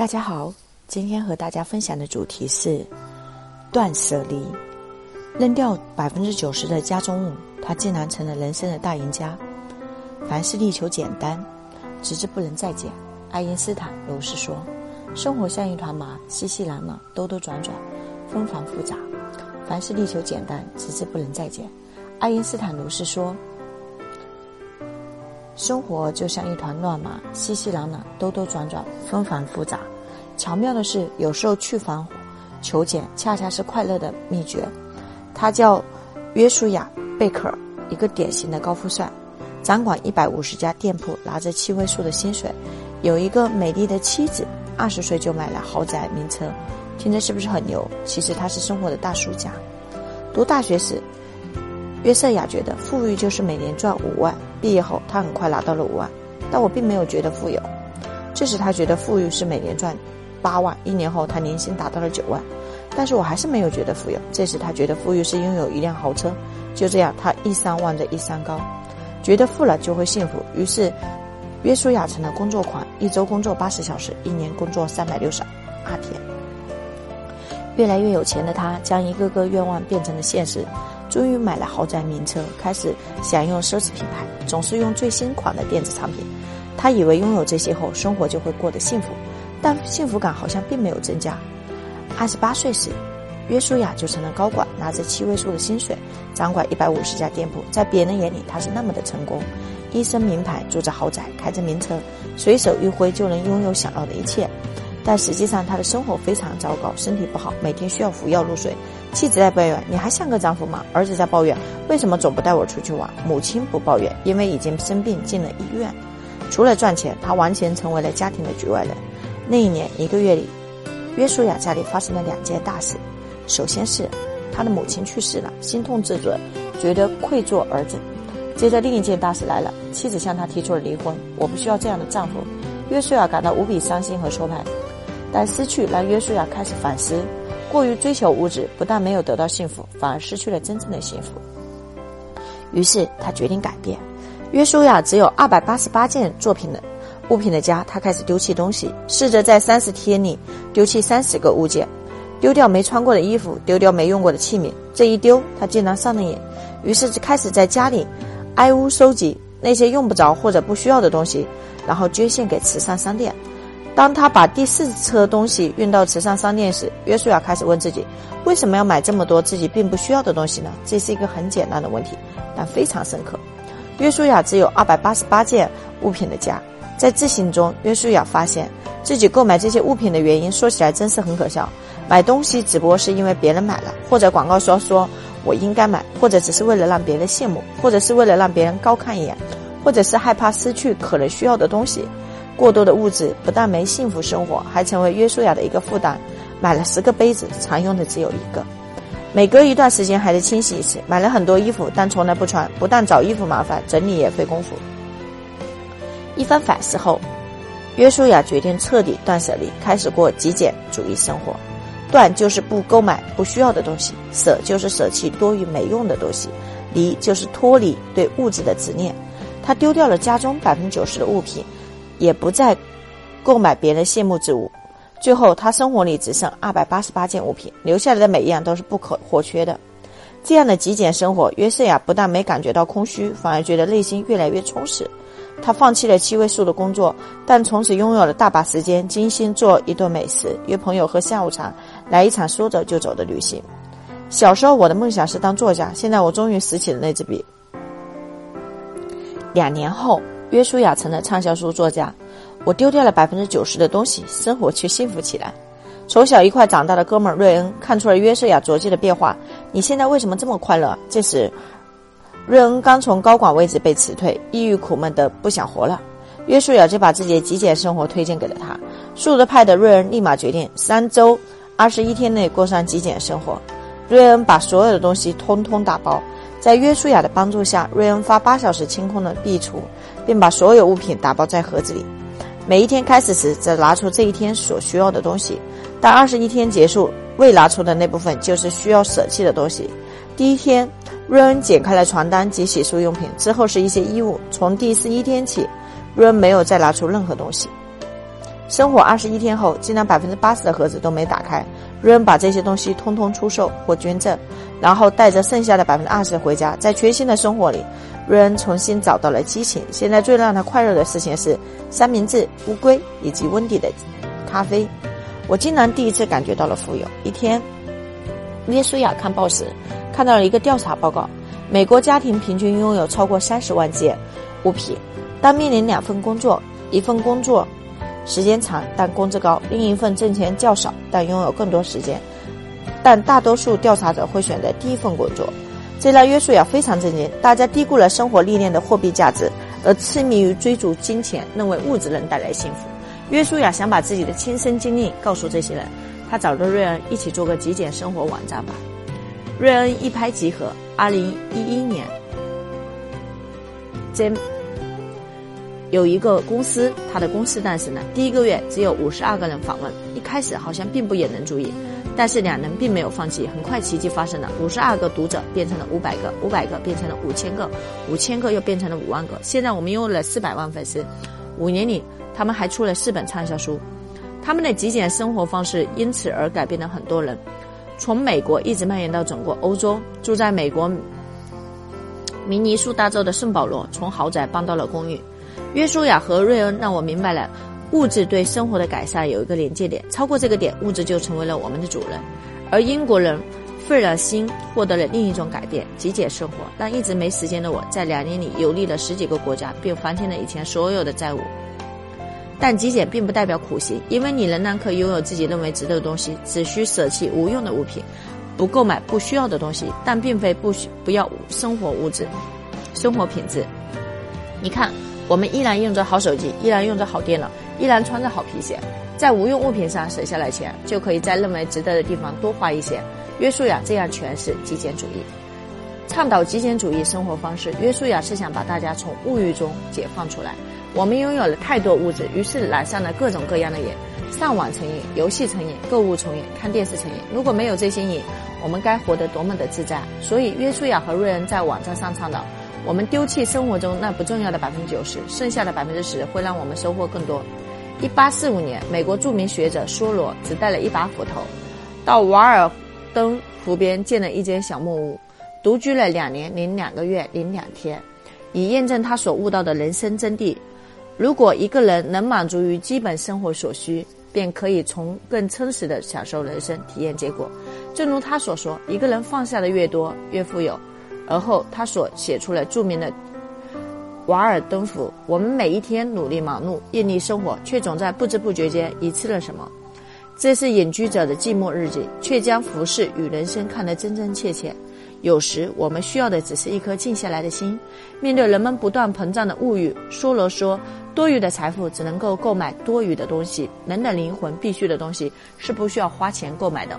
大家好，今天和大家分享的主题是断舍离。扔掉百分之九十的家中物，他竟然成了人生的大赢家。凡事力求简单，直至不能再简。爱因斯坦如是说：“生活像一团麻，熙熙攘攘，兜兜转转，纷繁复杂。凡事力求简单，直至不能再简。”爱因斯坦如是说：“生活就像一团乱麻，熙熙攘攘，兜兜转转，纷繁复杂。巧妙的是，有时候去繁求简，恰恰是快乐的秘诀。”他叫约书亚·贝克尔，一个典型的高富帅，掌管一百五十家店铺，拿着七位数的薪水，有一个美丽的妻子，二十岁就买了豪宅名车，听着是不是很牛？其实他是生活的大输家。读大学时，约瑟亚觉得富裕就是每年赚五万。毕业后，他很快拿到了五万，但我并没有觉得富有。这时他觉得富裕是每年赚八万。一年后，他年薪达到了九万。但是我还是没有觉得富有。这时他觉得富裕是拥有一辆豪车。就这样，他一山望着一山高，觉得富了就会幸福。于是，约书亚成了工作狂，一周工作八十小时，一年工作三百六十二天。越来越有钱的他，将一个个愿望变成了现实。终于买了豪宅名车，开始享用奢侈品牌，总是用最新款的电子产品。他以为拥有这些后，生活就会过得幸福，但幸福感好像并没有增加。二十八岁时，约书亚就成了高管，拿着七位数的薪水，掌管一百五十家店铺。在别人眼里，他是那么的成功，一身名牌，住着豪宅，开着名车，随手一挥就能拥有想要的一切。但实际上，他的生活非常糟糕，身体不好，每天需要服药入睡。妻子在抱怨：“你还像个丈夫吗？”儿子在抱怨：“为什么总不带我出去玩？”母亲不抱怨，因为已经生病进了医院。除了赚钱，他完全成为了家庭的局外人。那一年一个月里。约书亚家里发生了两件大事，首先是他的母亲去世了，心痛自责，觉得愧做儿子。接着另一件大事来了，妻子向他提出了离婚。我不需要这样的丈夫。约书亚感到无比伤心和挫败，但失去让约书亚开始反思：过于追求物质，不但没有得到幸福，反而失去了真正的幸福。于是他决定改变。约书亚只有二百八十八件作品的。物品的家，他开始丢弃东西，试着在三十天里丢弃三十个物件，丢掉没穿过的衣服，丢掉没用过的器皿。这一丢，他竟然上了瘾，于是就开始在家里挨屋收集那些用不着或者不需要的东西，然后捐献给慈善商店。当他把第四车东西运到慈善商店时，约书亚开始问自己：为什么要买这么多自己并不需要的东西呢？这是一个很简单的问题，但非常深刻。约书亚只有二百八十八件物品的家。在自省中，约书亚发现自己购买这些物品的原因，说起来真是很可笑。买东西只不过是因为别人买了，或者广告说说我应该买，或者只是为了让别人羡慕，或者是为了让别人高看一眼，或者是害怕失去可能需要的东西。过多的物质不但没幸福生活，还成为约书亚的一个负担。买了十个杯子，常用的只有一个，每隔一段时间还得清洗一次。买了很多衣服，但从来不穿，不但找衣服麻烦，整理也费功夫。一番反思后，约书亚决定彻底断舍离，开始过极简主义生活。断就是不购买不需要的东西，舍就是舍弃多余没用的东西，离就是脱离对物质的执念。他丢掉了家中百分之九十的物品，也不再购买别人羡慕之物。最后，他生活里只剩二百八十八件物品，留下来的每一样都是不可或缺的。这样的极简生活，约瑟亚不但没感觉到空虚，反而觉得内心越来越充实。他放弃了七位数的工作，但从此拥有了大把时间，精心做一顿美食，约朋友喝下午茶，来一场说走就走的旅行。小时候我的梦想是当作家，现在我终于拾起了那支笔。两年后，约书亚成了畅销书作家。我丢掉了百分之九十的东西，生活却幸福起来。从小一块长大的哥们瑞恩看出了约书亚着急的变化。你现在为什么这么快乐？这时。瑞恩刚从高管位置被辞退，抑郁苦闷的不想活了。约书亚就把自己的极简生活推荐给了他。素质派的瑞恩立马决定三周二十一天内过上极简生活。瑞恩把所有的东西通通打包，在约书亚的帮助下，瑞恩花八小时清空了壁橱，并把所有物品打包在盒子里。每一天开始时，则拿出这一天所需要的东西。当二十一天结束，未拿出的那部分就是需要舍弃的东西。第一天。瑞恩剪开了床单及洗漱用品，之后是一些衣物。从第十一天起，瑞恩没有再拿出任何东西。生火二十一天后，竟然百分之八十的盒子都没打开。瑞恩把这些东西通通出售或捐赠，然后带着剩下的百分之二十回家。在全新的生活里，瑞恩重新找到了激情。现在最让他快乐的事情是三明治、乌龟以及温迪的咖啡。我竟然第一次感觉到了富有。一天，约书亚看报时，看到了一个调查报告：美国家庭平均拥有超过三十万件物品。当面临两份工作，一份工作时间长但工资高，另一份挣钱较少但拥有更多时间，但大多数调查者会选择第一份工作。这让约书亚非常震惊。大家低估了生活历练的货币价值，而痴迷于追逐金钱，认为物质能带来幸福。约书亚想把自己的亲身经历告诉这些人，他找到瑞恩一起做个极简生活网站吧。瑞恩一拍即合。二零一一年，，Jim 有一个公司，他的公司诞生了。第一个月只有五十二个人访问，一开始好像并不引人注意，但是两人并没有放弃。很快奇迹发生了，五十二个读者变成了五百个，五百个变成了五千个，五千个又变成了五万个。现在我们拥有了四百万粉丝。五年里。他们还出了四本畅销书，他们的极简生活方式因此而改变了很多人，从美国一直蔓延到整个欧洲。住在美国明尼苏达州的圣保罗，从豪宅搬到了公寓。约书亚和瑞恩让我明白了，物质对生活的改善有一个临界点，超过这个点，物质就成为了我们的主人。而英国人费尔辛获得了另一种改变——极简生活，让一直没时间的我在两年里游历了十几个国家，并还清了以前所有的债务。但极简并不代表苦行，因为你仍然可以拥有自己认为值得的东西，只需舍弃无用的物品，不购买不需要的东西，但并非不需不要生活物质、生活品质。你看，我们依然用着好手机，依然用着好电脑，依然穿着好皮鞋，在无用物品上省下来钱，就可以在认为值得的地方多花一些。约书亚这样诠释极简主义，倡导极简主义生活方式。约书亚是想把大家从物欲中解放出来。我们拥有了太多物质，于是染上了各种各样的瘾：上网成瘾、游戏成瘾、购物成瘾、看电视成瘾。如果没有这些瘾，我们该活得多么的自在！所以，约书亚和瑞恩在网站上倡导：我们丢弃生活中那不重要的百分之九十，剩下的百分之十会让我们收获更多。一八四五年，美国著名学者梭罗只带了一把斧头，到瓦尔登湖边建了一间小木屋，独居了两年零两个月零两天，以验证他所悟到的人生真谛。如果一个人能满足于基本生活所需，便可以从更充实的享受人生体验结果。正如他所说，一个人放下的越多，越富有。而后他所写出了著名的《瓦尔登湖》。我们每一天努力忙碌、艳丽生活，却总在不知不觉间遗失了什么。这是隐居者的寂寞日记，却将服饰与人生看得真真切切。有时我们需要的只是一颗静下来的心。面对人们不断膨胀的物欲，梭罗说。多余的财富只能够购买多余的东西，人的灵魂必须的东西是不需要花钱购买的。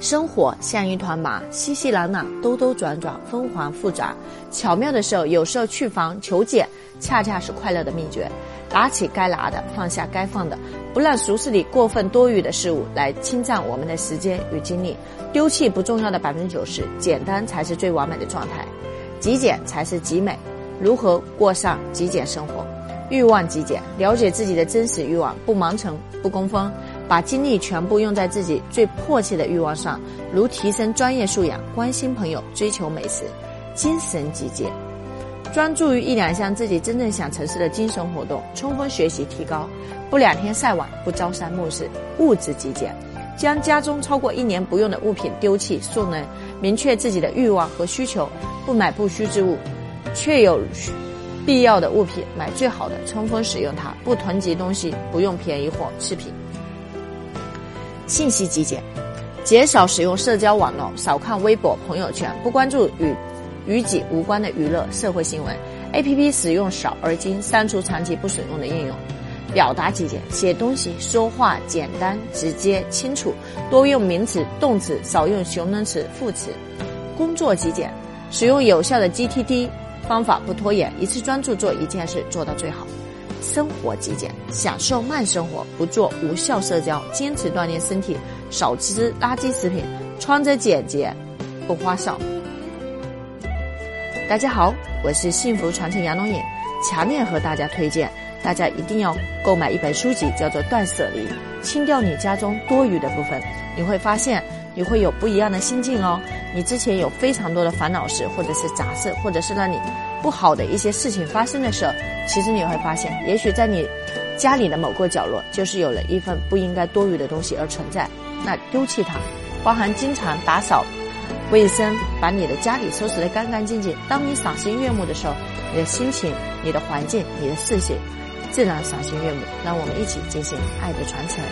生活像一团麻，熙熙攘攘，兜兜转转，纷繁复杂。巧妙的时候，有时候去繁求简，恰恰是快乐的秘诀。拿起该拿的，放下该放的，不让俗世里过分多余的事物来侵占我们的时间与精力。丢弃不重要的百分之九十，简单才是最完美的状态，极简才是极美。如何过上极简生活？欲望极简，了解自己的真实欲望，不盲从，不跟风，把精力全部用在自己最迫切的欲望上，如提升专业素养、关心朋友、追求美食。精神极简，专注于一两项自己真正想从事的精神活动，充分学习提高，不两天晒网，不朝三暮四。物质极简，将家中超过一年不用的物品丢弃，送人。明确自己的欲望和需求，不买不需之物，确有。必要的物品买最好的，充分使用它，不囤积东西，不用便宜货次品。信息极简，减少使用社交网络，少看微博、朋友圈，不关注与与己无关的娱乐社会新闻。A P P 使用少而精，删除长期不使用的应用。表达极简，写东西说话简单直接清楚，多用名词、动词，少用形容词、副词。工作极简，使用有效的 G T D。方法不拖延，一次专注做一件事，做到最好。生活极简，享受慢生活，不做无效社交，坚持锻炼身体，少吃垃圾食品，穿着简洁，不花哨。大家好，我是幸福传承杨龙颖，强烈和大家推荐大家一定要购买一本书籍，叫做《断舍离》，清掉你家中多余的部分，你会发现你会有不一样的心境哦。你之前有非常多的烦恼事，或者是杂事，或者是让你不好的一些事情发生的时候，其实你会发现，也许在你家里的某个角落，就是有了一份不应该多余的东西而存在。那丢弃它，包含经常打扫卫生，把你的家里收拾得干干净净。当你赏心悦目的时候，你的心情、你的环境、你的视线。自然赏心悦目，让我们一起进行爱的传承。